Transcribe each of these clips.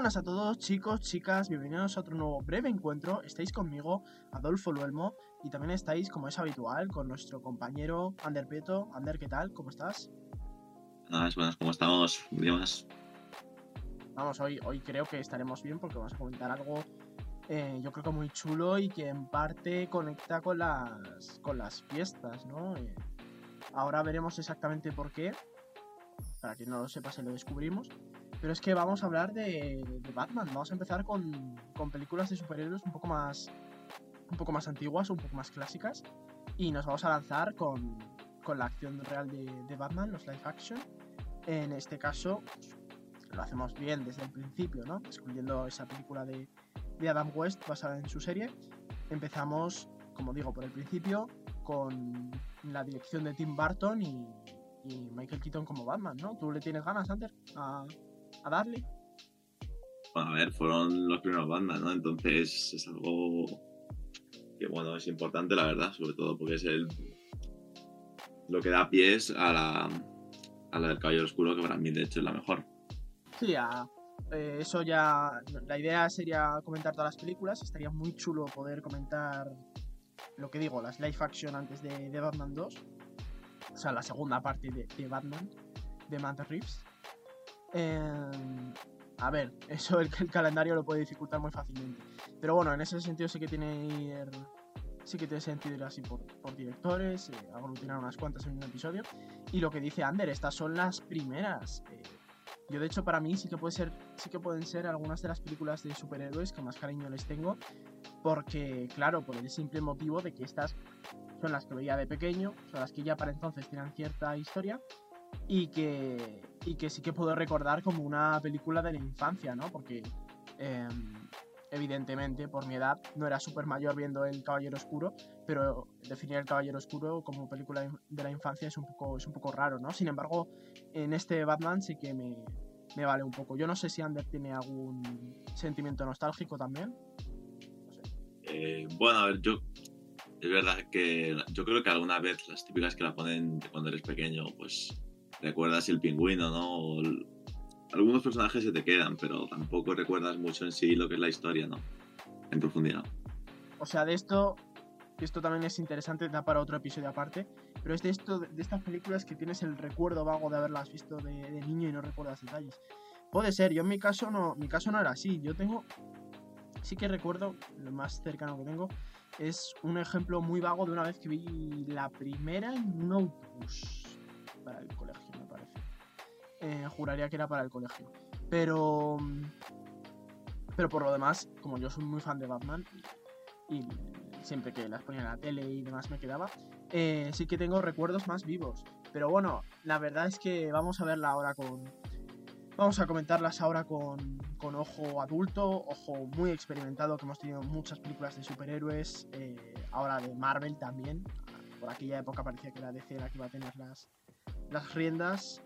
buenas a todos, chicos, chicas, bienvenidos a otro nuevo breve encuentro. Estáis conmigo, Adolfo Luelmo, y también estáis, como es habitual, con nuestro compañero Ander Peto. Ander, ¿qué tal? ¿Cómo estás? Buenas, buenas, ¿cómo estamos? Día más. Vamos, hoy, hoy creo que estaremos bien porque vamos a comentar algo, eh, yo creo que muy chulo y que en parte conecta con las, con las fiestas, ¿no? Eh, ahora veremos exactamente por qué. Para quien no lo sepa, se lo descubrimos. Pero es que vamos a hablar de, de Batman. Vamos a empezar con, con, películas de superhéroes un poco más. un poco más antiguas, un poco más clásicas. Y nos vamos a lanzar con, con la acción real de, de, Batman, los live action. En este caso, lo hacemos bien desde el principio, ¿no? Excluyendo esa película de, de Adam West basada en su serie. Empezamos, como digo, por el principio, con la dirección de Tim Burton y, y Michael Keaton como Batman, ¿no? ¿Tú le tienes ganas, Hunter, a, a darle? Bueno, a ver, fueron los primeros Batman, ¿no? Entonces es algo que, bueno, es importante, la verdad, sobre todo porque es el lo que da pies a la, a la del Caballero Oscuro, que para mí, de hecho, es la mejor. Sí, a, eh, eso ya. La idea sería comentar todas las películas. Estaría muy chulo poder comentar lo que digo, las live action antes de, de Batman 2 o sea, la segunda parte de, de Batman, de Matt Reeves. Eh, a ver, eso el, el, calendario lo puede dificultar muy fácilmente. Pero bueno, en ese sentido sí que tiene sí que tiene sentido ir así por, por directores, eh, aglutinar unas cuantas en un episodio. Y lo que dice Ander, estas son las primeras. Eh, yo de hecho para mí sí que puede ser, sí que pueden ser algunas de las películas de superhéroes que más cariño les tengo, porque claro, por el simple motivo de que estas son las que veía de pequeño, son las que ya para entonces tenían cierta historia y que, y que sí que puedo recordar como una película de la infancia, ¿no? Porque eh, evidentemente por mi edad no era súper mayor viendo El Caballero Oscuro, pero definir El Caballero Oscuro como película de la infancia es un poco, es un poco raro, ¿no? Sin embargo, en este Batman sí que me, me vale un poco. Yo no sé si Ander tiene algún sentimiento nostálgico también. Eh, bueno, a ver, yo es verdad que yo creo que alguna vez las típicas que la ponen cuando eres pequeño, pues recuerdas el pingüino, ¿no? Algunos personajes se te quedan, pero tampoco recuerdas mucho en sí lo que es la historia, ¿no? En profundidad. O sea, de esto, esto también es interesante, da para otro episodio aparte, pero es de esto, de estas películas que tienes el recuerdo vago de haberlas visto de, niño y no recuerdas detalles. Puede ser, yo en mi caso no, mi caso no era así. Yo tengo, sí que recuerdo, lo más cercano que tengo, es un ejemplo muy vago de una vez que vi la primera en para el colegio. Eh, juraría que era para el colegio. Pero. Pero por lo demás, como yo soy muy fan de Batman y, siempre que las ponía en la tele y demás me quedaba, eh, sí que tengo recuerdos más vivos. Pero bueno, la verdad es que vamos a verla ahora con. Vamos a comentarlas ahora con, con ojo adulto, ojo muy experimentado, que hemos tenido muchas películas de superhéroes, eh, ahora de Marvel también. Por aquella época parecía que era DC la que iba a tener las, las riendas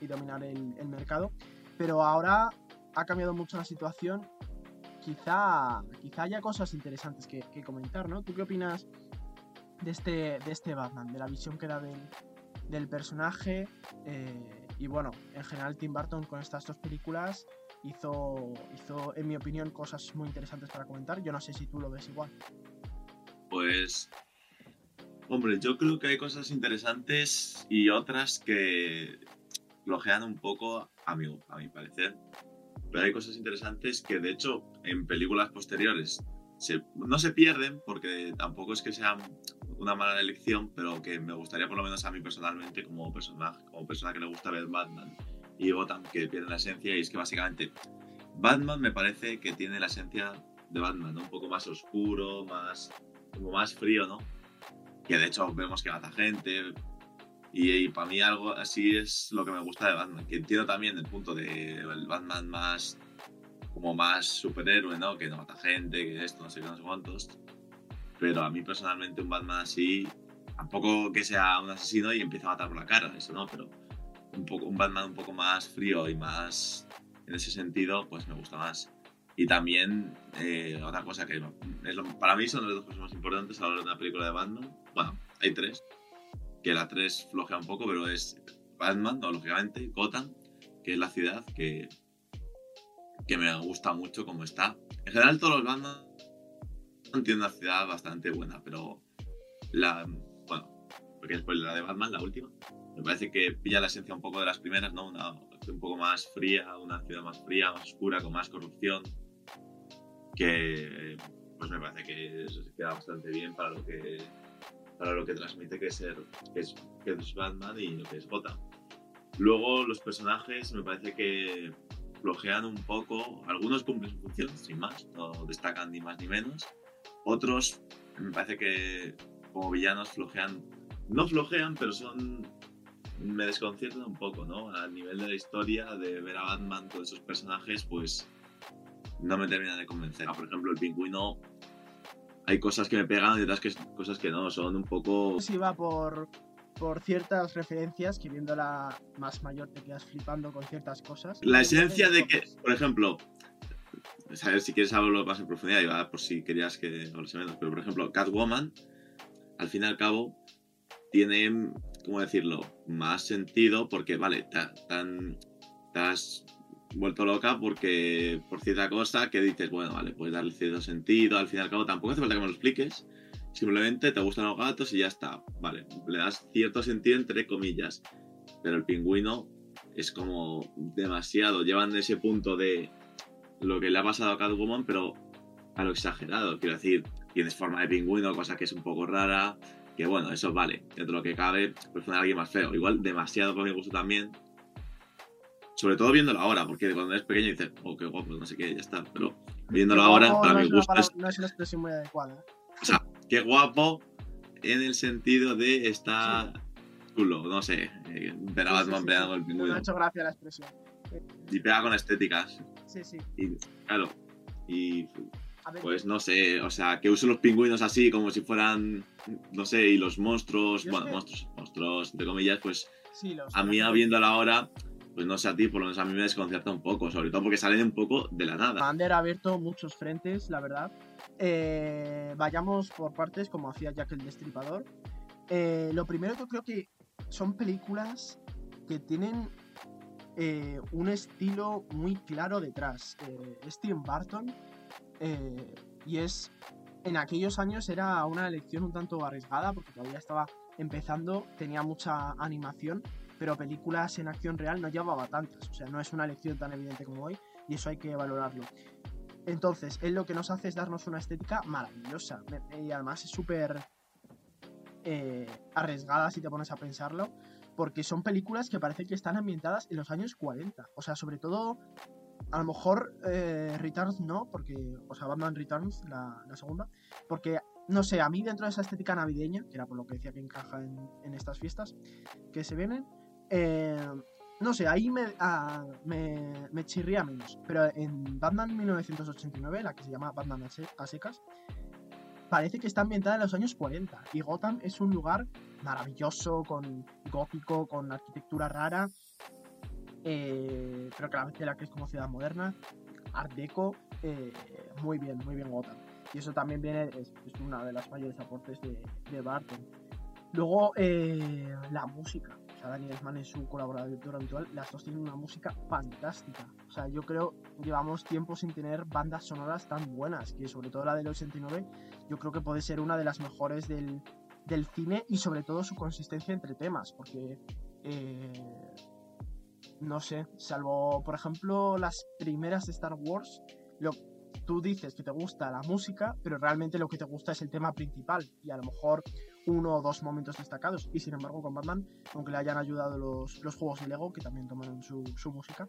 y dominar el, mercado. Pero ahora ha cambiado mucho la situación. Quizá, quizá haya cosas interesantes que, que comentar, ¿no? ¿Tú qué opinas de este, de este Batman? De la visión que da del, del personaje. Eh, y bueno, en general Tim Burton con estas dos películas hizo, hizo, en mi opinión, cosas muy interesantes para comentar. Yo no sé si tú lo ves igual. Pues Hombre, yo creo que hay cosas interesantes y otras que flojean un poco, a mi, a mi parecer. Pero hay cosas interesantes que, de hecho, en películas posteriores se, no se pierden, porque tampoco es que sea una mala elección, pero que me gustaría, por lo menos a mí personalmente, como personaje, como persona que le gusta ver Batman y Gotham, que pierde la esencia. Y es que básicamente Batman me parece que tiene la esencia de Batman, ¿no? Un poco más oscuro, más, como más frío, ¿no? Que de hecho vemos que mata gente. Y, y, para mí algo así es lo que me gusta de Batman, que entiendo también el punto de el Batman más como más superhéroe, ¿no? Que no mata gente, que esto, no sé qué, no sé cuántos. Pero a mí personalmente un Batman así, tampoco que sea un asesino y empiece a matar por la cara, eso no, pero un, poco, un Batman un poco más frío y más en ese sentido, pues me gusta más. Y también eh, otra cosa que es lo, para mí son las dos cosas más importantes a la hora de una película de Batman. Bueno, hay tres. Que la tres flojea un poco, pero es Batman, no, lógicamente, Gotham, que es la ciudad que, que me gusta mucho como está. En general todos los Batman tienen una ciudad bastante buena, pero la, bueno, porque después la de Batman, la última, me parece que pilla la esencia un poco de las primeras, ¿no? Una, un poco más fría, una ciudad más fría, más oscura, con más corrupción, que pues me parece que eso se queda bastante bien para lo que para lo que transmite que es, que es, que es Batman y lo que es Gotham. Luego los personajes me parece que flojean un poco, algunos cumplen su función, sin más, no destacan ni más ni menos. Otros me parece que como villanos flojean, no flojean, pero son me desconciertan un poco, ¿no? A nivel de la historia, de ver a Batman con esos personajes, pues no me termina de convencer. Por ejemplo, el pingüino, hay cosas que me pegan y otras que, cosas que no, son un poco... Si va por, por ciertas referencias que viendo la más mayor te quedas flipando con ciertas cosas. La esencia de que, por ejemplo, saber si quieres hablarlo más en profundidad, y por si querías que lo menos, pero por ejemplo, Catwoman, al fin y al cabo, tiene, ¿cómo decirlo?, más sentido porque, vale, te, has vuelto loca porque por cierta cosa que dices, bueno, vale, puedes darle cierto sentido, al fin y al cabo tampoco hace falta que me lo expliques, simplemente te gustan los gatos y ya está, vale, le das cierto sentido entre comillas, pero el pingüino es como demasiado, llevan ese punto de lo que le ha pasado a Catwoman, pero a lo exagerado, quiero decir, tienes forma de pingüino, cosa que es un poco rara, que bueno, eso vale, dentro de lo que cabe, pues a alguien más feo. Igual demasiado por mi gusto también. Sobre todo viéndolo ahora, porque cuando eres pequeño dices, oh, qué guapo, no sé qué, ya está. Pero viéndolo ahora, para mi gusto. es... No es una expresión muy adecuada. O sea, qué guapo en el sentido de estar culo, no sé. Eh, ver a Batman pegando el pingüino. Me ha hecho gracia la expresión. Y pega con estéticas. Sí, sí. Y claro. Y pues no sé, o sea, que usen los pingüinos así como si fueran, no sé, y los monstruos, bueno, monstruos, monstruos, entre comillas, pues a mí viendo la hora, pues no sé a ti, por lo menos a mí me desconcierta un poco, sobre todo porque salen un poco de la nada. Bander ha abierto muchos frentes, la verdad. Eh, vayamos por partes, como hacía Jack el Destripador. Eh, lo primero que creo que son películas que tienen eh, un estilo muy claro detrás. Steve Barton eh, y es, en aquellos años era una elección un tanto arriesgada porque todavía estaba empezando, tenía mucha animación, pero películas en acción real no llevaba tantas. O sea, no es una elección tan evidente como hoy y eso hay que valorarlo. Entonces, él lo que nos hace es darnos una estética maravillosa y además es súper eh, arriesgada si te pones a pensarlo, porque son películas que parece que están ambientadas en los años 40. O sea, sobre todo a lo mejor eh, Returns no, porque. O sea, Batman Returns, la, segunda. Porque, no sé, a mí dentro de esa estética navideña, que era por lo que decía que encaja en, estas fiestas que se vienen, eh, no sé, ahí me, ah, me, me, chirría menos. Pero en Batman 1989, la que se llama Batman a secas, parece que está ambientada en los años 40. Y Gotham es un lugar maravilloso, con gótico, con arquitectura rara eh, pero claramente la que es como ciudad moderna, Art Deco, eh, muy bien, muy bien Gotham. Y eso también viene, es, una de las mayores aportes de, de Barton. Luego, eh, la música. Daniel Elfman es su colaborador habitual. Las dos tienen una música fantástica. O sea, yo creo llevamos tiempo sin tener bandas sonoras tan buenas. Que sobre todo la del 89, yo creo que puede ser una de las mejores del, del cine y sobre todo su consistencia entre temas. Porque eh, no sé, salvo por ejemplo las primeras de Star Wars, lo, tú dices que te gusta la música, pero realmente lo que te gusta es el tema principal y a lo mejor uno o dos momentos destacados. Y sin embargo con Batman, aunque le hayan ayudado los, juegos de Lego, que también tomaron su, música,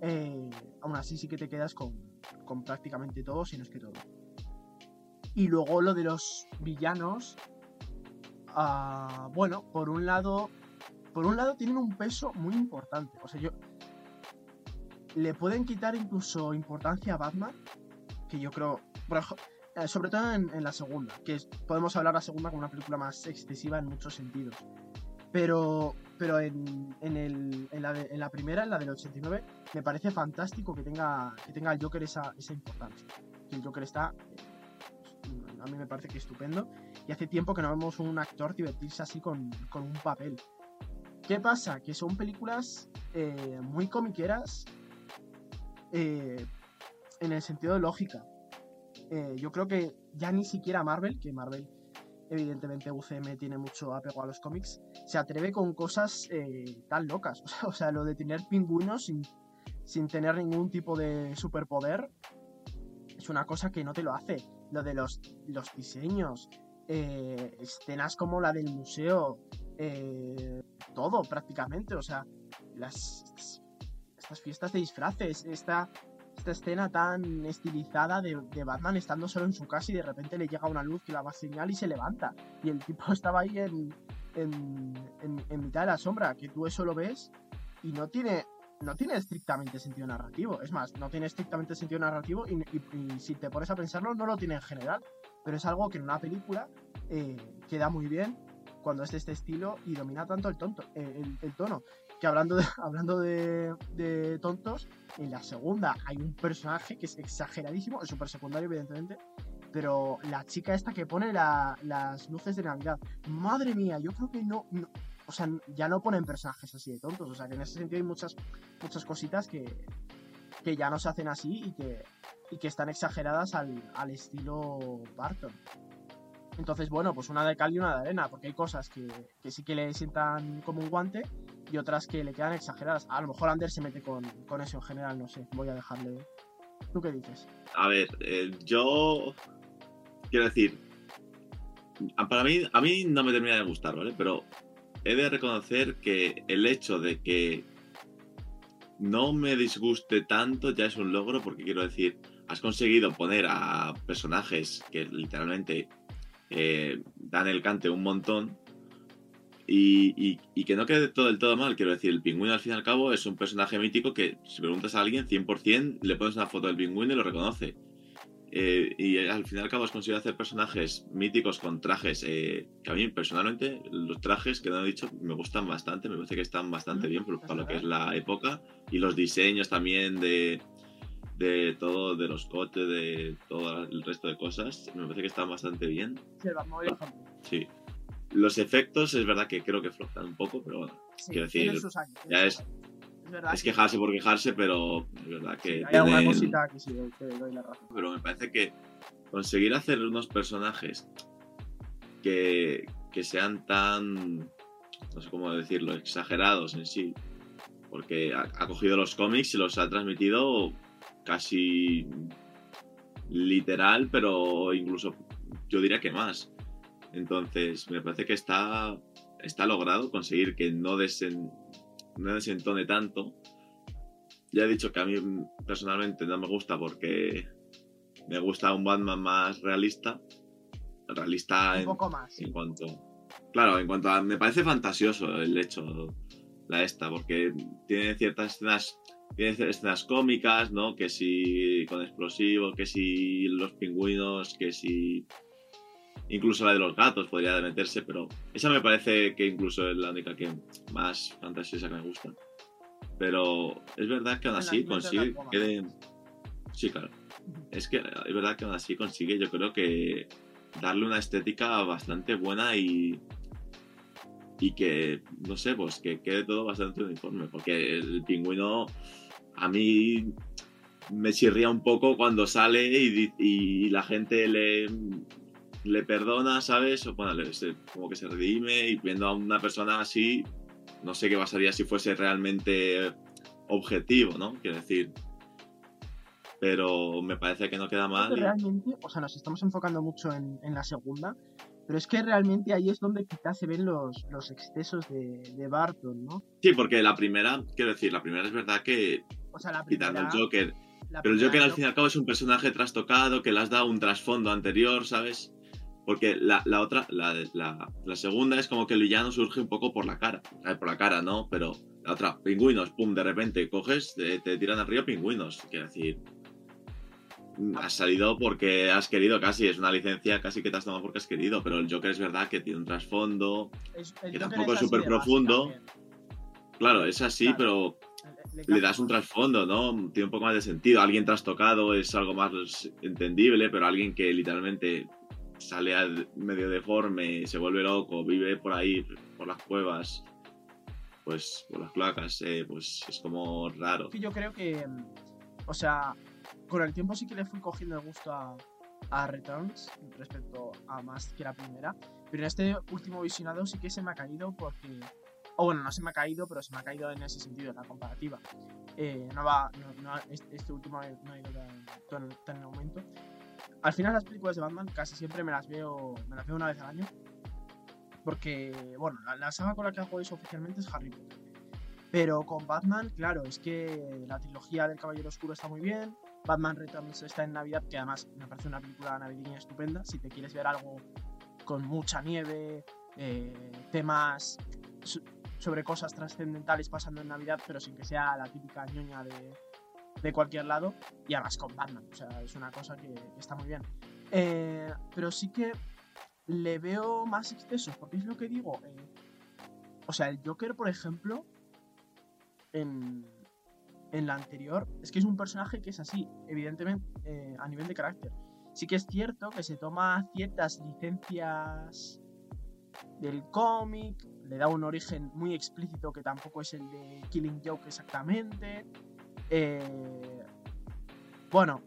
eh, aún así sí que te quedas con, prácticamente todo, si no es que todo. Y luego lo de los villanos, ah, bueno, por un lado por un lado tienen un peso muy importante. O sea, yo. Le pueden quitar incluso importancia a Batman, que yo creo. Eh, sobre todo en, la segunda, que podemos hablar la segunda como una película más excesiva en muchos sentidos. Pero, pero en, en, la primera, en la del 89, me parece fantástico que tenga, que tenga el Joker esa, esa importancia. El Joker está, eh, a mí me parece que estupendo. Y hace tiempo que no vemos un actor divertirse así con, con un papel. ¿Qué pasa? Que son películas eh, muy comiqueras en el sentido de lógica. Eh, yo creo que ya ni siquiera Marvel, que Marvel, evidentemente UCM tiene mucho apego a los cómics, se atreve con cosas eh, tan locas. O sea, lo de tener pingüinos sin, sin tener ningún tipo de superpoder es una cosa que no te lo hace. Lo de los, los diseños, eh, escenas como la del museo, todo prácticamente, o sea, las, estas fiestas de disfraces, esta, esta escena tan estilizada de, Batman estando solo en su casa y de repente le llega una luz que la va a señal y se levanta. Y el tipo estaba ahí en, en, en, mitad de la sombra, que tú eso lo ves y no tiene no tiene estrictamente sentido narrativo. Es más, no tiene estrictamente sentido narrativo y, si te pones a pensarlo, no lo tiene en general. Pero es algo que en una película eh, queda muy bien cuando es de este estilo y domina tanto el, tonto, eh, el tono. Que hablando, de, hablando de, tontos, en la segunda hay un personaje que es exageradísimo, es súper secundario, evidentemente. Pero la chica esta que pone la, las luces de Navidad, madre mía, yo creo que no, no o sea, ya no ponen personajes así de tontos. O sea, que en ese sentido hay muchas, muchas cositas que, que ya no se hacen así y que, y que están exageradas al, al, estilo Barton. Entonces, bueno, pues una de cal y una de arena, porque hay cosas que, que, sí que le sientan como un guante y otras que le quedan exageradas. A lo mejor Ander se mete con, con eso en general, no sé, voy a dejarle. ¿Tú qué dices? A ver, eh, yo quiero decir, para mí, a mí no me termina de gustar, ¿vale? Pero he de reconocer que el hecho de que no me disguste tanto ya es un logro porque quiero decir, has conseguido poner a personajes que literalmente eh, dan el cante un montón y, y, y, que no quede todo del todo mal. Quiero decir, el pingüino al fin y al cabo es un personaje mítico que si preguntas a alguien 100% le pones una foto del pingüino y lo reconoce. Eh, y al fin y al cabo has conseguido hacer personajes míticos con trajes eh, que a mí personalmente los trajes que no he dicho me gustan bastante, me parece que están bastante bien para lo que es la época y los diseños también de, de todo, de los coches, de todo el resto de cosas, me parece que están bastante bien. Sí. Los efectos es verdad que creo que flotan un poco, pero bueno, sí, quiero decir, años, ya es, es quejarse por quejarse, pero es verdad que. Sí, hay alguna cosita que sí, te doy la razón. Pero me parece que conseguir hacer unos personajes que, que sean tan. No sé cómo decirlo, exagerados en sí. Porque ha, ha cogido los cómics y los ha transmitido casi literal, pero incluso yo diría que más. Entonces, me parece que está, está logrado conseguir que no desen, no desentone tanto. Ya he dicho que a mí personalmente no me gusta porque me gusta un Batman más realista. Realista un en, poco más. en cuanto. Claro, en cuanto a. Me parece fantasioso el hecho, la esta, porque tiene ciertas escenas. Tiene escenas cómicas, ¿no? Que si con explosivos, que si los pingüinos, que si incluso la de los gatos podría meterse, pero esa me parece que incluso es la única que más fantasiosa que me gusta. Pero es verdad que aún así consigue que... Sí, claro. Es que es verdad que aún así consigue, yo creo que darle una estética bastante buena y y que, no sé, pues que quede todo bastante uniforme, porque el pingüino a mí me chirría un poco cuando sale y, y la gente le, le perdona, ¿sabes? O bueno, le, se, como que se redime y viendo a una persona así, no sé qué pasaría si fuese realmente objetivo, ¿no? Quiero decir. Pero me parece que no queda mal. Realmente, o sea, nos estamos enfocando mucho en, en, la segunda, pero es que realmente ahí es donde quizás se ven los, los excesos de, de, Barton, ¿no? Sí, porque la primera, quiero decir, la primera es verdad que, o sea, la primera, quitando el Joker, pero el Joker al fin y al cabo es un personaje trastocado que le has dado un trasfondo anterior, ¿sabes? Porque la, la otra, la, la, la, segunda es como que el villano surge un poco por la cara. Por la cara, ¿no? Pero la otra, pingüinos, pum, de repente coges, te, te tiran al río pingüinos. Quiero decir, has salido porque has querido casi, es una licencia casi que te has tomado porque has querido, pero el Joker es verdad que tiene un trasfondo, es, que tampoco es súper profundo. Claro, es así, claro. pero le, le, le, das un trasfondo, ¿no? Tiene un poco más de sentido. Alguien trastocado es algo más entendible, pero alguien que literalmente sale al medio deforme, se vuelve loco, vive por ahí, por las cuevas, pues por las placas, eh, pues es como raro. Yo creo que, o sea, con el tiempo sí que le fui cogiendo el gusto a, a Returns respecto a más que la primera. Pero en este último visionado sí que se me ha caído porque. O bueno, no se me ha caído, pero se me ha caído en ese sentido, en la comparativa. Eh, no va. No, no- este, último no ha ido tan en aumento. Al final, las películas de Batman casi siempre me las veo, me las veo una vez al año. Porque, bueno, la, saga con la que hago eso oficialmente es Harry Potter. Pero con Batman, claro, es que la trilogía del Caballero Oscuro está muy bien. Batman Returns está en Navidad, que además me parece una película navideña estupenda. Si te quieres ver algo con mucha nieve, eh, temas so- sobre cosas trascendentales pasando en Navidad, pero sin que sea la típica ñoña de, de cualquier lado, y además con Batman, o sea, es una cosa que, está muy bien. Eh, pero sí que le veo más excesos, porque es lo que digo. eh, o sea, el Joker, por ejemplo, en, en la anterior, es que es un personaje que es así, evidentemente, eh, a nivel de carácter. Sí que es cierto que se toma ciertas licencias del cómic, le da un origen muy explícito que tampoco es el de Killing Joke exactamente. Eh, bueno,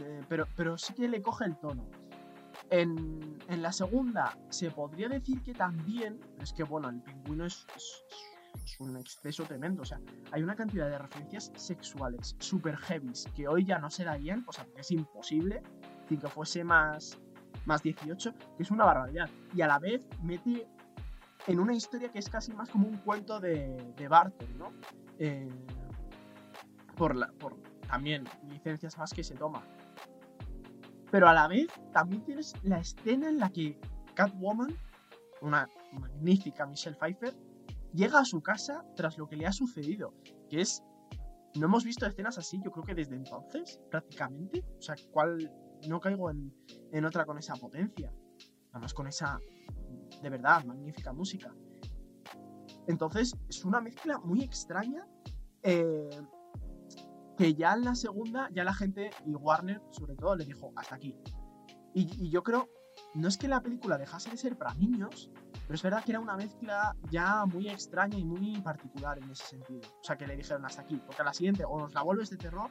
eh, pero, pero sí que le coge el tono. En, en la segunda se podría decir que también, es que bueno, el pingüino es, un exceso tremendo. O sea, hay una cantidad de referencias sexuales super heavies que hoy ya no se darían, o sea, porque es imposible, sin que fuese más, más 18, que es una barbaridad. Y a la vez mete en una historia que es casi más como un cuento de, de Barton, ¿no? Eh, por, la, por también licencias más que se toma. Pero a la vez también tienes la escena en la que Catwoman, una magnífica Michelle Pfeiffer, llega a su casa tras lo que le ha sucedido. Que es. No hemos visto escenas así, yo creo que desde entonces, prácticamente. O sea, ¿cuál. No caigo en, en otra con esa potencia. Además, con esa. De verdad, magnífica música. Entonces, es una mezcla muy extraña. eh, que ya en la segunda, ya la gente, y Warner sobre todo, le dijo hasta aquí. Y, yo creo, no es que la película dejase de ser para niños, pero es verdad que era una mezcla ya muy extraña y muy particular en ese sentido. O sea, que le dijeron hasta aquí, porque a la siguiente o nos la vuelves de terror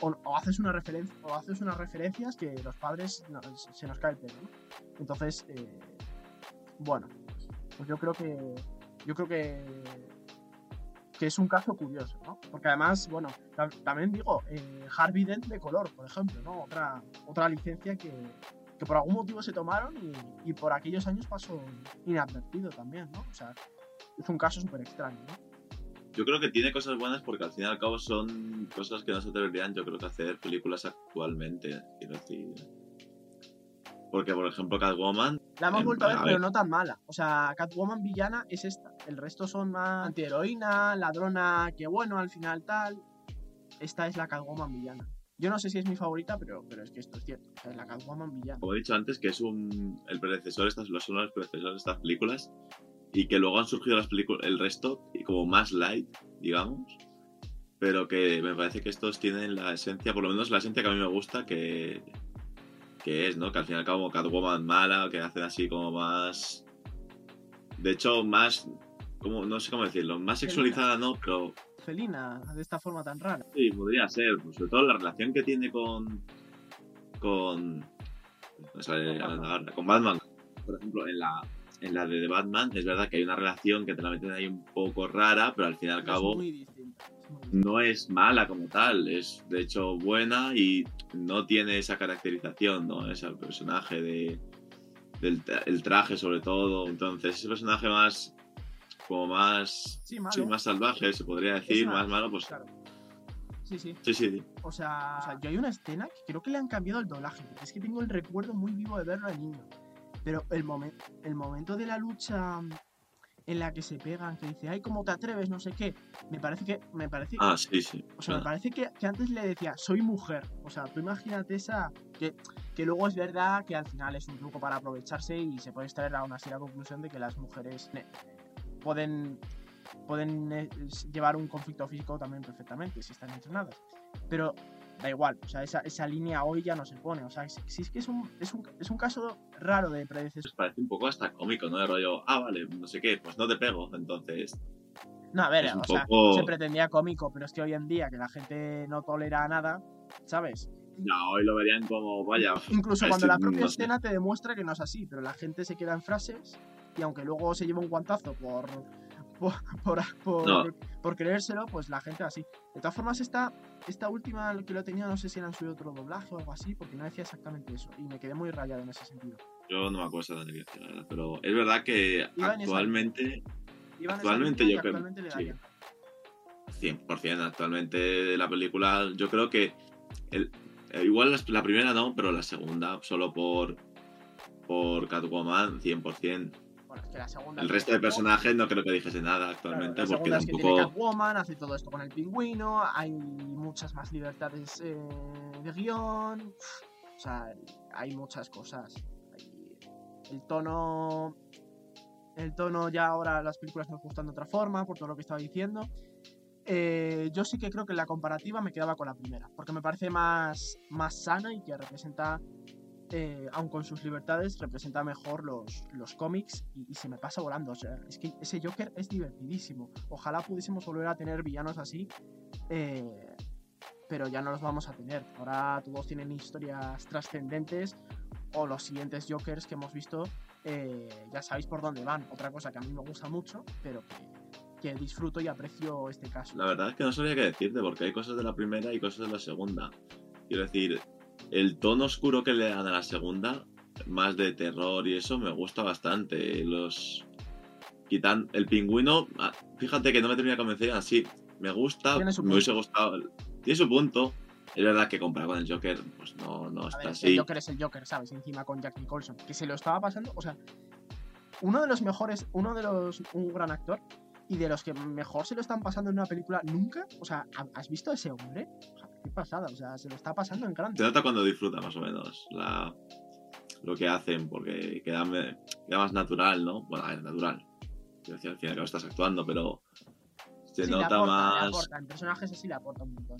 o, haces, una referencia, o haces unas referencias que los padres se nos cae el pelo. Entonces, eh, bueno, pues yo creo que yo creo que que es un caso curioso, ¿no? Porque además, bueno, ta- también digo, eh, Harvey Dent de color, por ejemplo, ¿no? Otra, otra licencia que, que por algún motivo se tomaron y, y por aquellos años pasó inadvertido también, ¿no? O sea, es un caso súper extraño, ¿no? Yo creo que tiene cosas buenas porque al fin y al cabo son cosas que no se atreverían, yo creo que hacer películas actualmente. Quiero decir. Porque, por ejemplo, Catwoman, La hemos vuelto a ver, pero no tan mala. O sea, Catwoman villana es esta. El resto son más antiheroína, ladrona, que bueno, al final tal. Esta es la Catwoman villana. Yo no sé si es mi favorita, pero, pero es que esto es cierto. O sea, es la Catwoman villana. como he dicho antes, que es un el predecesor, estas son los predecesores de estas películas, y que luego han surgido las películas, el resto, y como más light, digamos, pero que me parece que estos tienen la esencia, por lo menos la esencia que a mí me gusta, que, que es, ¿no? Que al fin y al cabo Catwoman mala, que hacen así como más... De hecho, más... Como, no sé cómo decirlo, más sexualizada no, pero Felina, de esta forma tan rara. Sí, podría ser. pues, sobre todo la relación que tiene con. con. no sale Con Batman. ahora, con Batman. Por ejemplo, en la, en la de The Batman, es verdad que hay una relación que te la meten ahí un poco rara, pero al fin y al cabo Es muy distinta. es muy distinta. no es mala como tal. Es de hecho buena y no tiene esa caracterización, ¿no? Ese personaje de. del el traje, sobre todo. Entonces, ese personaje más. como más. Sí, más salvaje, se podría decir, Es más malo, pues. Claro. Sí, sí. Sí, sí, sí. O sea, o sea, yo hay una escena que creo que le han cambiado el doblaje. Es que tengo el recuerdo muy vivo de verlo de niño. Pero el, momen- el momento de la lucha en la que se pegan, que dice, ay, ¿cómo te atreves? No sé qué. Me parece que. Me parece, Ah, sí, sí. o sea, me parece que, que antes le decía, soy mujer. O sea, tú imagínate esa. Que, que luego es verdad que al final es un truco para aprovecharse y se puede extraer aún así la conclusión de que las mujeres pueden, pueden eh, llevar un conflicto físico también perfectamente si están entrenadas. Pero da igual, o sea, esa, esa línea hoy ya no se pone. O sea, si, si es que es un, es, un, es un caso raro de predecesor. Pues parece un poco hasta cómico, ¿no? De rollo, ah, vale, no sé qué, pues no te pego. Entonces, No, a ver, o sea, se pretendía cómico, pero es que hoy en día que la gente no tolera nada, ¿sabes? Ya, hoy lo verían como, vaya. Incluso cuando la propia no sé. escena te demuestra que no es así, pero la gente se queda en frases y aunque luego se lleva un guantazo por por, por, por, No. por creérselo, pues la gente así. De todas formas, esta, esta última que lo tenía, no sé si le han subido otro doblaje o algo así, porque no decía exactamente eso. Y me quedé muy rayado en ese sentido. Yo no me acuerdo de la verdad, pero es verdad que actualmente, esa Actualmente yo creo- darían. 100%, actualmente la película, yo creo que el- eh, igual la, la primera no, pero la segunda, solo por, por Catwoman, 100%. Bueno, es que la segunda. El tiene resto de personajes no creo que dijese nada claro, actualmente, la porque segunda es que tiene tampoco... Catwoman, hace todo esto con el pingüino, hay muchas más libertades eh, de guion. O sea, hay muchas cosas. El tono. El tono ya ahora las películas nos gustan de otra forma, por todo lo que estaba diciendo. Eh, yo sí que creo que la comparativa me quedaba con la primera, porque me parece más, más sana y que representa, eh, aun con sus libertades, representa mejor los, los cómics y, y se me pasa volando. O sea, es que ese Joker es divertidísimo. Ojalá pudiésemos volver a tener villanos así, eh, pero ya no los vamos a tener. Ahora todos tienen historias trascendentes o los siguientes Jokers que hemos visto, eh, ya sabéis por dónde van. Otra cosa que a mí me gusta mucho, pero que, que disfruto y aprecio este caso. La verdad es que no sabría qué decirte, porque hay cosas de la primera y cosas de la segunda. Quiero decir, el tono oscuro que le dan a la segunda, más de terror y eso, me gusta bastante. Los. Quitan el pingüino, ah, fíjate que no me termina de convencer así. Me gusta, me punto. hubiese gustado. Tiene su punto. Es verdad que comparado con el Joker, pues no, no A está ver, así. el Joker es el Joker, ¿sabes? Encima con Jack Nicholson, que se lo estaba pasando, o sea, uno de los mejores, uno de los, un gran actor y de los que mejor se lo están pasando en una película nunca, o sea, ¿ha- ¿has visto a ese hombre? O sea, qué pasada, o sea, se lo está pasando en grande. Se nota cuando disfruta más o menos la, lo que hacen, porque queda, más natural, ¿no? Bueno, es natural. Quiero decir, al fin y al cabo estás actuando, pero se Sí, le nota aporta, más. Le aporta, en personajes así le aporta un montón.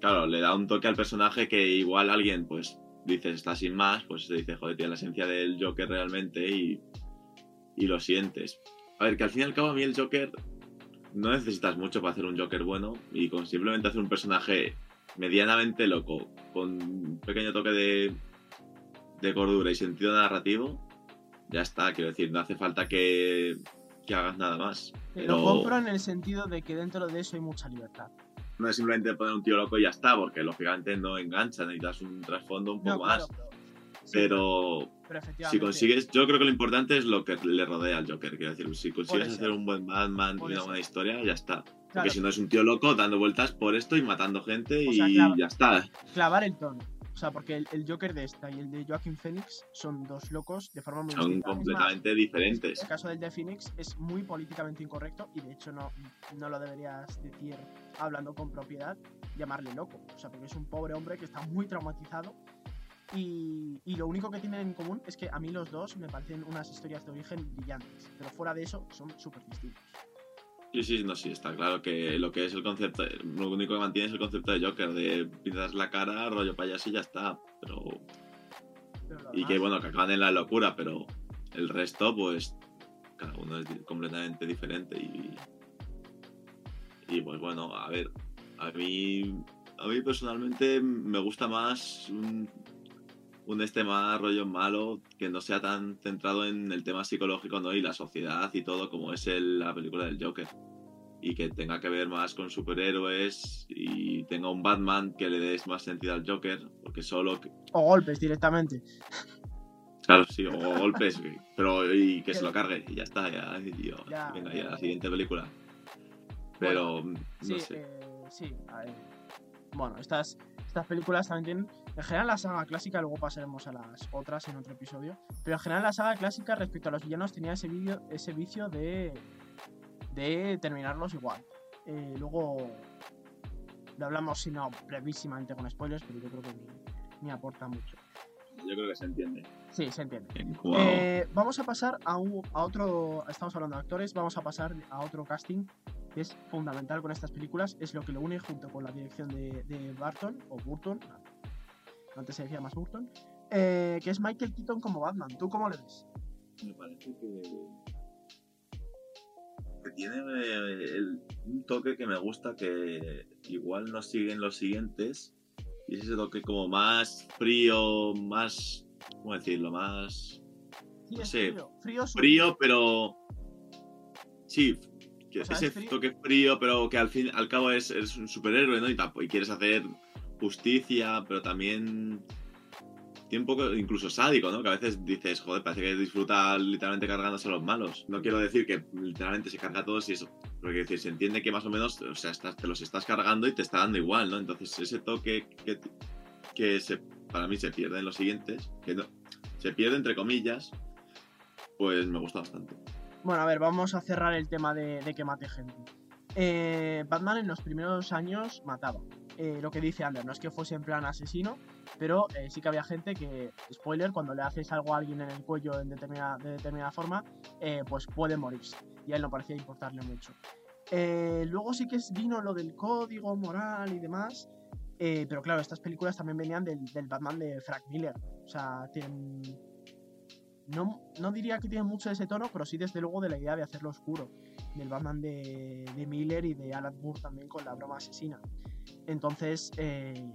Claro, le da un toque al personaje que igual alguien, pues, dices, está sin más, pues se dice, joder, tiene la esencia del Joker realmente y, y lo sientes. A ver, que al fin y al cabo a mí el Joker no necesitas mucho para hacer un Joker bueno y con simplemente hacer un personaje medianamente loco, con un pequeño toque de, de cordura y sentido narrativo, ya está, quiero decir, no hace falta que, que hagas nada más. Pero Lo compro en el sentido de que dentro de eso hay mucha libertad. no es simplemente poner un tío loco y ya está, porque lógicamente no engancha, necesitas un trasfondo un poco No, más. claro, Pero pero si consigues, yo creo que lo importante es lo que le rodea al Joker. Quiero decir, si consigues hacer un buen Batman y una buena historia, ya está. claro, Porque si no es un tío loco dando vueltas por esto y matando gente O sea, y claro. ya está. clavar el tono. O sea, porque el, el Joker de esta y el de Joaquin Phoenix son dos locos de forma muy Son distinta. Es más, completamente diferentes. El caso del de Phoenix es muy políticamente incorrecto y de hecho no, no lo deberías decir hablando con propiedad, llamarle loco. O sea, porque es un pobre hombre que está muy traumatizado y, y lo único que tienen en común es que a mí los dos me parecen unas historias de origen brillantes, pero fuera de eso son súper distintos. Sí, sí, no, sí, está claro que lo que es el concepto, lo único que mantiene es el concepto de Joker, de pintas la cara, rollo payaso y ya está. Pero y que bueno, que acaban en la locura, pero el resto, pues cada uno es completamente diferente y y pues bueno, a ver, a mí a mí personalmente me gusta más un, un este más rollo malo que no sea tan centrado en el tema psicológico ¿no? y la sociedad y todo como es el- la película del Joker y que tenga que ver más con superhéroes y tenga un Batman que le des más sentido al Joker porque solo O golpes directamente. Claro, sí, o golpes, pero y que se lo cargue y ya está, ya, y, Ya, venga, ya, la siguiente película. Pero, no Sí, sé. eh, sí. a ver. Bueno, estas, estas películas también tienen. En general, la saga clásica, luego pasaremos a las otras en otro episodio. Pero en general, la saga clásica respecto a los villanos tenía ese, vídeo- ese vicio de, de terminarlos igual. Eh, luego lo hablamos, si no, brevísimamente con spoilers, pero yo creo que ni, ni aporta mucho. Yo creo que se entiende. Sí, se entiende. Eh, vamos a pasar a, un- a otro. Estamos hablando de actores, vamos a pasar a otro casting que es fundamental con estas películas. Es lo que lo une junto con la dirección de, de Barton o Burton. Antes se decía más Burton. eh, que es Michael Keaton como Batman. ¿Tú cómo le ves? Me parece que. que tiene eh, el- un toque que me gusta que igual no siguen los siguientes, Y es ese toque como más frío, más. ¿Cómo decirlo? Más. Sí, No es sé, frío. Frío, Frío, pero. Sí, que ese es frío. toque frío, pero que al fin al cabo es, eres un superhéroe, ¿no? Y, quieres hacer justicia, pero también. Tiene un poco incluso sádico, ¿no? Que a veces dices, joder, parece que disfruta literalmente cargándose a los malos. No quiero decir que literalmente se carga a todos y eso. Pero quiero decir, se entiende que más o menos, o sea, estás- te los estás cargando y te está dando igual, ¿no? Entonces, ese toque que, que se, para mí se pierde en los siguientes, que no, se pierde entre comillas, pues me gusta bastante. Bueno, a ver, vamos a cerrar el tema de, de que mate gente. Eh, Batman en los primeros años mataba. Eh, lo que dice Ander, no es que fuese en plan asesino, pero eh, sí que había gente que, spoiler, cuando le haces algo a alguien en el cuello en determinada, de determinada forma, pues puede morirse. Y a él no parecía importarle mucho. Luego sí que vino lo del código moral y demás. pero claro, estas películas también venían del, del Batman de Frank Miller. O sea, tienen, no, no diría que tiene mucho de ese tono, pero sí desde luego de la idea de hacerlo oscuro. Del Batman de, de Miller y de Alan Moore también con la broma asesina. Entonces, eh,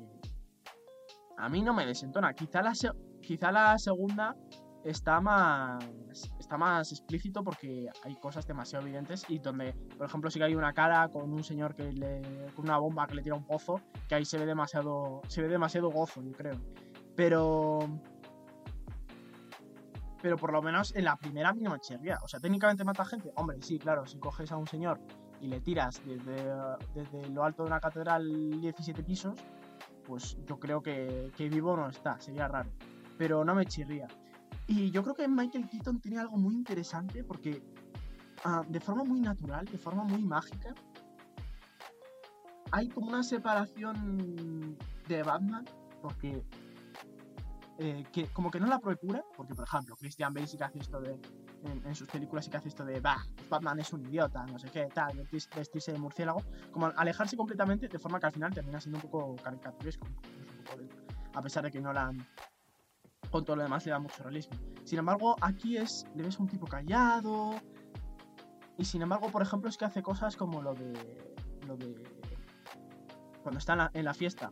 a mí no me desentona. Quizá la, quizá la segunda está más, está más explícito porque hay cosas demasiado evidentes y donde, por ejemplo, sí que hay una cara con un señor que le, con una bomba que le tira un pozo, que ahí se ve demasiado, se ve demasiado gozo, yo creo. Pero pero por lo menos en la primera a me chirría. O sea, técnicamente mata gente. Hombre, sí, claro, si coges a un señor y le tiras desde, desde lo alto de una catedral 17 pisos, pues yo creo que, que vivo no está, sería raro. Pero no me chirría. Y yo creo que Michael Keaton tiene algo muy interesante porque ah, de forma muy natural, de forma muy mágica, hay como una separación de Batman porque eh, que como que no la procura, porque por ejemplo, Christian Bale sí que hace esto de, en, sus películas sí que hace esto de, bah, Batman es un idiota, no sé qué, tal, vestirse de murciélago, como alejarse completamente de forma que al final termina siendo un poco caricaturesco, a pesar de que no la con todo lo demás le da mucho realismo. Sin embargo, aquí es, le ves un tipo callado, y sin embargo, por ejemplo, es que hace cosas como lo de, lo de, cuando está en la fiesta,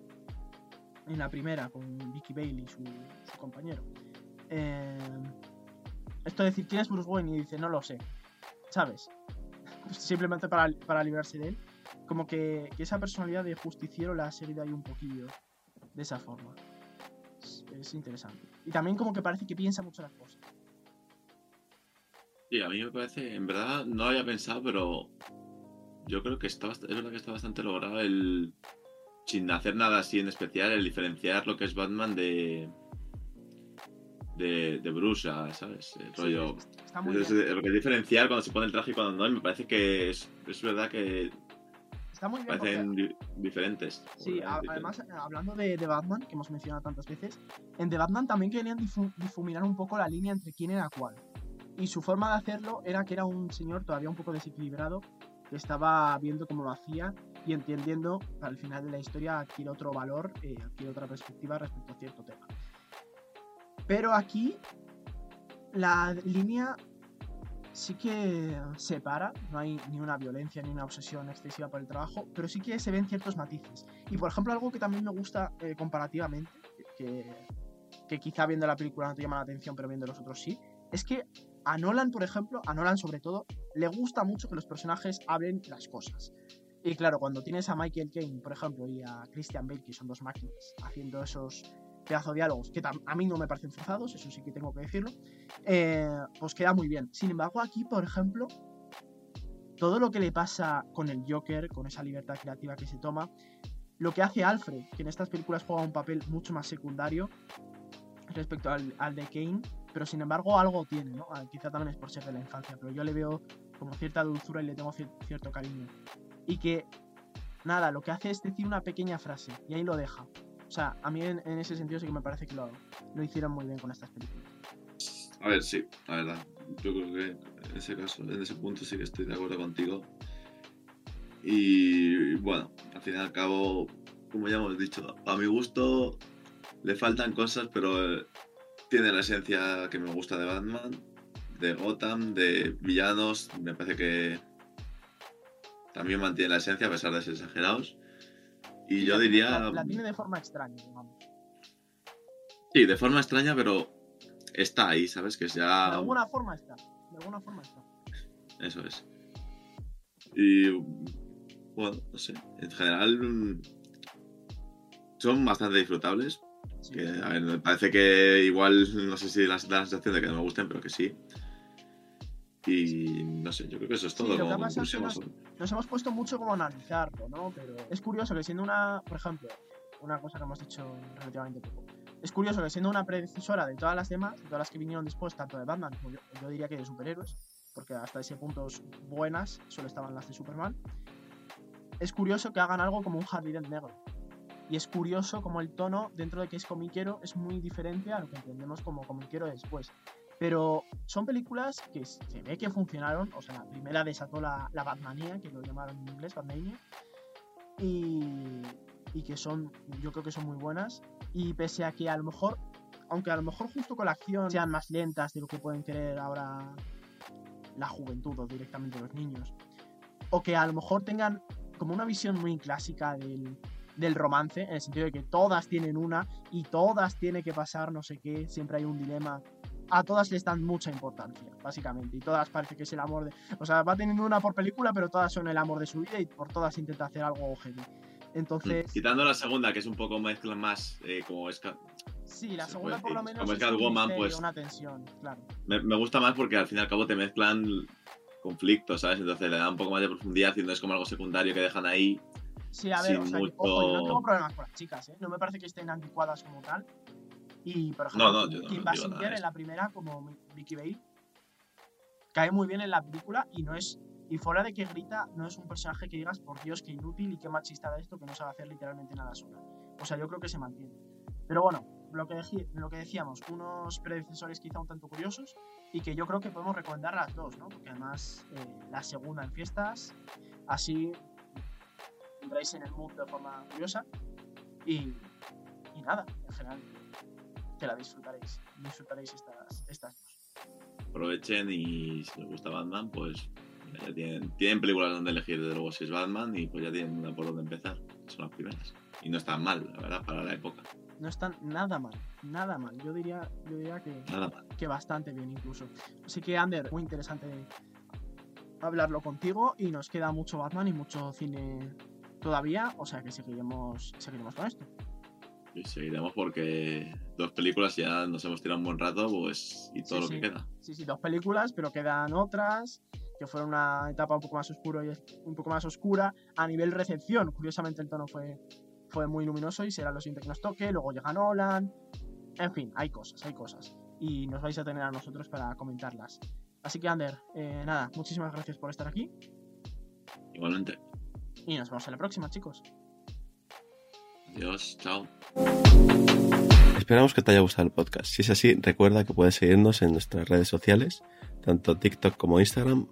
en la primera con Vicky Bailey, su, su compañero. Eh, esto de decir quién es Bruce Wayne y dice no lo sé, ¿sabes? Simplemente para, para librarse de él. Como que, que esa personalidad de justiciero la ha seguido ahí un poquillo de esa forma. Es, es interesante. Y también como que parece que piensa mucho las cosas. Sí, a mí me parece, en verdad no lo había pensado, pero yo creo que está, es verdad que está bastante logrado el, sin hacer nada así en especial, el diferenciar lo que es Batman de de, de Bruce, ah, ¿sabes? El Sí, rollo, está muy es- bien. es lo que es diferenciar cuando se pone el traje y cuando no, y me parece que es, es verdad que Está muy bien. parecen di- diferentes. Sí, a- además, eh, hablando de, de Batman, que hemos mencionado tantas veces, en The Batman también querían difu- difuminar un poco la línea entre quién era cuál. Y su forma de hacerlo era que era un señor todavía un poco desequilibrado, que estaba viendo cómo lo hacía y entendiendo, el final de la historia, adquiere otro valor, eh, adquiere otra perspectiva respecto a cierto tema. Pero aquí, la línea sí que separa, no hay ni una violencia ni una obsesión excesiva por el trabajo, pero sí que se ven ciertos matices. Y por ejemplo, algo que también me gusta eh, comparativamente, que, que quizá viendo la película no te llama la atención, pero viendo los otros sí, es que a Nolan, por ejemplo, a Nolan sobre todo, le gusta mucho que los personajes hablen las cosas. Y claro, cuando tienes a Michael Caine, por ejemplo, y a Christian Bale, que son dos máquinas, haciendo esos pedazos de diálogos que a mí no me parecen forzados, eso sí que tengo que decirlo, eh, pues queda muy bien. Sin embargo, aquí, por ejemplo, todo lo que le pasa con el Joker, con esa libertad creativa que se toma, lo que hace Alfred, que en estas películas juega un papel mucho más secundario respecto al, al de Kane, pero sin embargo algo tiene, ¿no? Ah, Quizá también es por ser de la infancia, pero yo le veo como cierta dulzura y le tengo cier- cierto cariño. Y que, nada, lo que hace es decir una pequeña frase y ahí lo deja. O sea, a mí en, en ese sentido sí que me parece que lo, lo hicieron muy bien con estas películas. A ver, sí, la verdad. Yo creo que en ese caso, en ese punto sí que estoy de acuerdo contigo. Y bueno, al fin y al cabo, como ya hemos dicho, a mi gusto le faltan cosas, pero eh, tiene la esencia que me gusta de Batman, de Gotham, de villanos. Me parece que también mantiene la esencia a pesar de ser exagerados. Y Sí, yo la diría. La, la tiene de forma extraña, digamos. Sí, de forma extraña, pero está ahí, ¿sabes? Que es De ya. alguna forma está. De alguna forma está. Eso es. Y. Bueno, no sé. En general. Son bastante disfrutables. Sí. Que, a ver, me parece que igual, no sé si la, la sensación de que no me gusten, pero que sí. Y no sé, yo creo que eso es Sí, todo. lo que pasado es que conclusión. Nos hemos puesto mucho como a analizarlo, ¿no? Pero es curioso que siendo una, por ejemplo, una cosa que hemos dicho relativamente poco. Es curioso que siendo una predecesora de todas las demás, de todas las que vinieron después, tanto de Batman como yo, yo diría que de superhéroes, porque hasta ese punto buenas solo estaban las de Superman, es curioso que hagan algo como un Harley Dent negro. Y es curioso como el tono, dentro de que es comiquero, es muy diferente a lo que entendemos como comiquero después. Pero son películas que se ve que funcionaron. O sea, la primera desató la, la Batmanía, que lo llamaron en inglés, Batmania. Y, y que son, yo creo que son muy buenas. Y pese a que a lo mejor, aunque a lo mejor justo con la acción sean más lentas de lo que pueden querer ahora la juventud o directamente los niños, o que a lo mejor tengan como una visión muy clásica del, del romance, en el sentido de que todas tienen una y todas tiene que pasar no sé qué, siempre hay un dilema. A todas les dan mucha importancia, básicamente, y todas parece que es el amor de... O sea, va teniendo una por película, pero todas son el amor de su vida y por todas intenta hacer algo heavy. Entonces, Mm, Quitando la segunda, que es un poco mezcla más eh, como es. sí, la se segunda por lo menos como es Catwoman, pues- una tensión, claro. Me, me gusta más porque al fin y al cabo te mezclan conflictos, ¿sabes? Entonces le da un poco más de profundidad y no es como algo secundario que dejan ahí. Sí, a ver, sin o sea, mucho- ojo, yo no tengo problemas con las chicas, ¿eh? No me parece que estén anticuadas como tal. Y, por No, ejemplo, no, no Kim de Basinger en la primera, como Vicky Bale, cae muy bien en la película y no es. Y fuera de que grita, no es un personaje que digas, por Dios, qué inútil y qué machista de esto que no sabe hacer literalmente nada sola. O sea, yo creo que se mantiene. Pero bueno, lo que, lo que decíamos, unos predecesores quizá un tanto curiosos y que yo creo que podemos recomendar las dos, ¿no? Porque además eh, la segunda en fiestas, así entráis en el mood de forma curiosa y, y nada, en general, que la disfrutaréis, disfrutaréis estas, estas dos. Aprovechen y si les gusta Batman, pues mira, ya tienen, tienen películas donde elegir, desde luego, si es Batman y pues ya tienen una por donde empezar. Son las primeras. Y no están mal, la verdad, para la época. No están nada mal, nada mal. Yo diría, yo diría que, que bastante bien incluso. Así que, Ander, muy interesante hablarlo contigo y nos queda mucho Batman y mucho cine todavía, o sea que seguiremos, seguiremos con esto. Y seguiremos porque dos películas ya nos hemos tirado un buen rato, pues, y todo Sí, lo sí. que queda. Sí, sí, dos películas, pero quedan otras que fueron una etapa un poco más oscura y un poco más oscura a nivel recepción. Curiosamente el tono fue, fue muy luminoso y será lo siguiente que nos toque. Luego llega Nolan. En fin, hay cosas, hay cosas. Y nos vais a tener a nosotros para comentarlas. Así que, Ander, eh, nada, muchísimas gracias por estar aquí. Igualmente. Y nos vemos en la próxima, chicos. Adiós, chao. Esperamos que te haya gustado el podcast. Si es así, recuerda que puedes seguirnos en nuestras redes sociales, tanto TikTok como Instagram,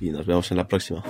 y nos vemos en la próxima.